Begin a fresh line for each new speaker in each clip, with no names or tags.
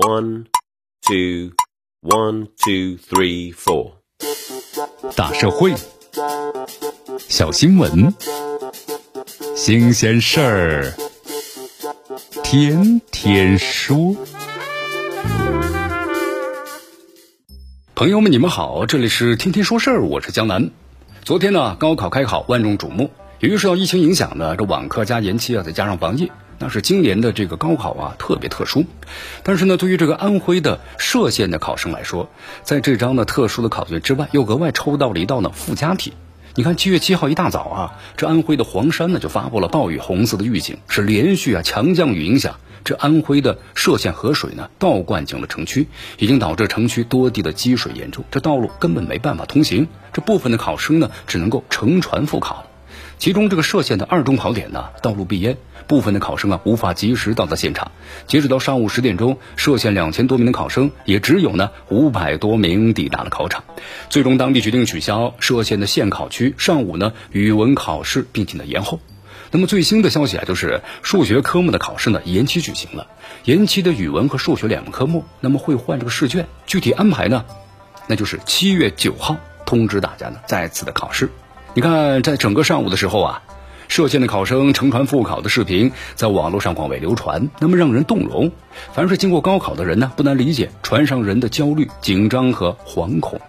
One, two, one, two, three, four。
大社会，小新闻，新鲜事儿，天天说。朋友们，你们好，这里是天天说事儿，我是江南。昨天呢，高考开考万众瞩目，由于受到疫情影响呢，这网课加延期啊，再加上防疫。那是今年的这个高考啊，特别特殊。但是呢，对于这个安徽的歙县的考生来说，在这张呢特殊的考卷之外，又额外抽到了一道呢附加题。你看，七月七号一大早啊，这安徽的黄山呢就发布了暴雨红色的预警，是连续啊强降雨影响，这安徽的歙县河水呢倒灌进了城区，已经导致城区多地的积水严重，这道路根本没办法通行。这部分的考生呢只能够乘船复考。其中这个歙县的二中考点呢，道路闭淹，部分的考生啊无法及时到达现场。截止到上午十点钟，歙县两千多名的考生，也只有呢五百多名抵达了考场。最终，当地决定取消歙县的县考区上午呢语文考试，并且呢延后。那么最新的消息啊，就是数学科目的考试呢延期举行了，延期的语文和数学两个科目，那么会换这个试卷，具体安排呢，那就是七月九号通知大家呢再次的考试。你看，在整个上午的时候啊，歙县的考生乘船赴考的视频在网络上广为流传，那么让人动容。凡是经过高考的人呢，不难理解船上人的焦虑、紧张和惶恐。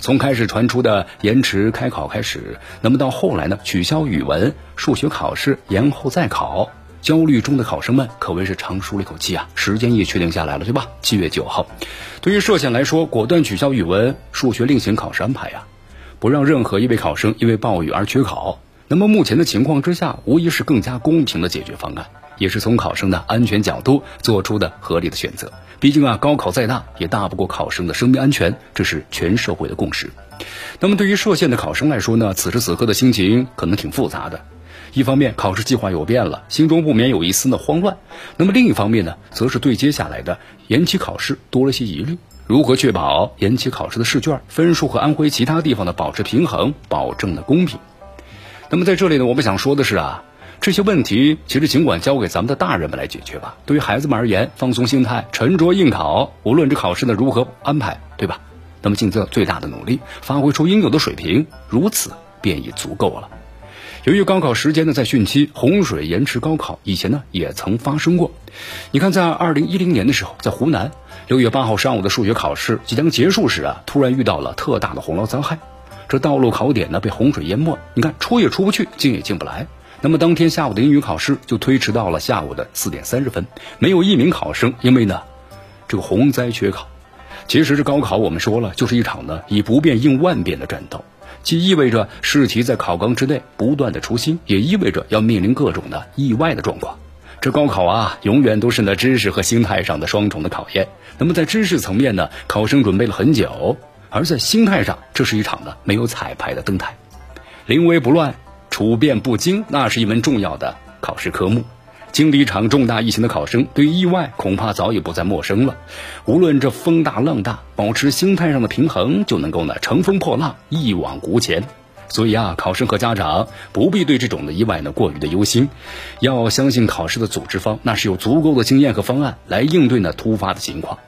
从开始传出的延迟开考开始，那么到后来呢，取消语文、数学考试，延后再考，焦虑中的考生们可谓是长舒了一口气啊！时间也确定下来了，对吧？七月九号，对于歙县来说，果断取消语文、数学另行考试安排呀。不让任何一位考生因为暴雨而缺考，那么目前的情况之下，无疑是更加公平的解决方案，也是从考生的安全角度做出的合理的选择。毕竟啊，高考再大也大不过考生的生命安全，这是全社会的共识。那么对于歙县的考生来说呢，此时此刻的心情可能挺复杂的。一方面，考试计划有变了，心中不免有一丝的慌乱；那么另一方面呢，则是对接下来的延期考试多了些疑虑。如何确保延期考试的试卷分数和安徽其他地方的保持平衡，保证的公平？那么在这里呢，我们想说的是啊，这些问题其实尽管交给咱们的大人们来解决吧。对于孩子们而言，放松心态，沉着应考，无论这考试呢如何安排，对吧？那么尽最最大的努力，发挥出应有的水平，如此便已足够了。由于高考时间呢在汛期，洪水延迟高考，以前呢也曾发生过。你看，在二零一零年的时候，在湖南六月八号上午的数学考试即将结束时啊，突然遇到了特大的洪涝灾害，这道路考点呢被洪水淹没，你看出也出不去，进也进不来。那么当天下午的英语考试就推迟到了下午的四点三十分，没有一名考生因为呢这个洪灾缺考。其实这高考我们说了，就是一场呢以不变应万变的战斗。既意味着试题在考纲之内不断的出新，也意味着要面临各种的意外的状况。这高考啊，永远都是那知识和心态上的双重的考验。那么在知识层面呢，考生准备了很久；而在心态上，这是一场呢没有彩排的登台。临危不乱，处变不惊，那是一门重要的考试科目。经历一场重大疫情的考生，对意外恐怕早已不再陌生了。无论这风大浪大，保持心态上的平衡，就能够呢乘风破浪，一往无前。所以啊，考生和家长不必对这种的意外呢过于的忧心，要相信考试的组织方，那是有足够的经验和方案来应对呢突发的情况。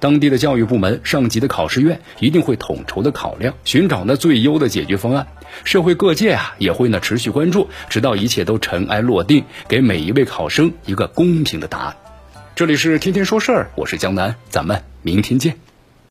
当地的教育部门、上级的考试院一定会统筹的考量，寻找呢最优的解决方案。社会各界啊也会呢持续关注，直到一切都尘埃落定，给每一位考生一个公平的答案。这里是天天说事儿，我是江南，咱们明天见。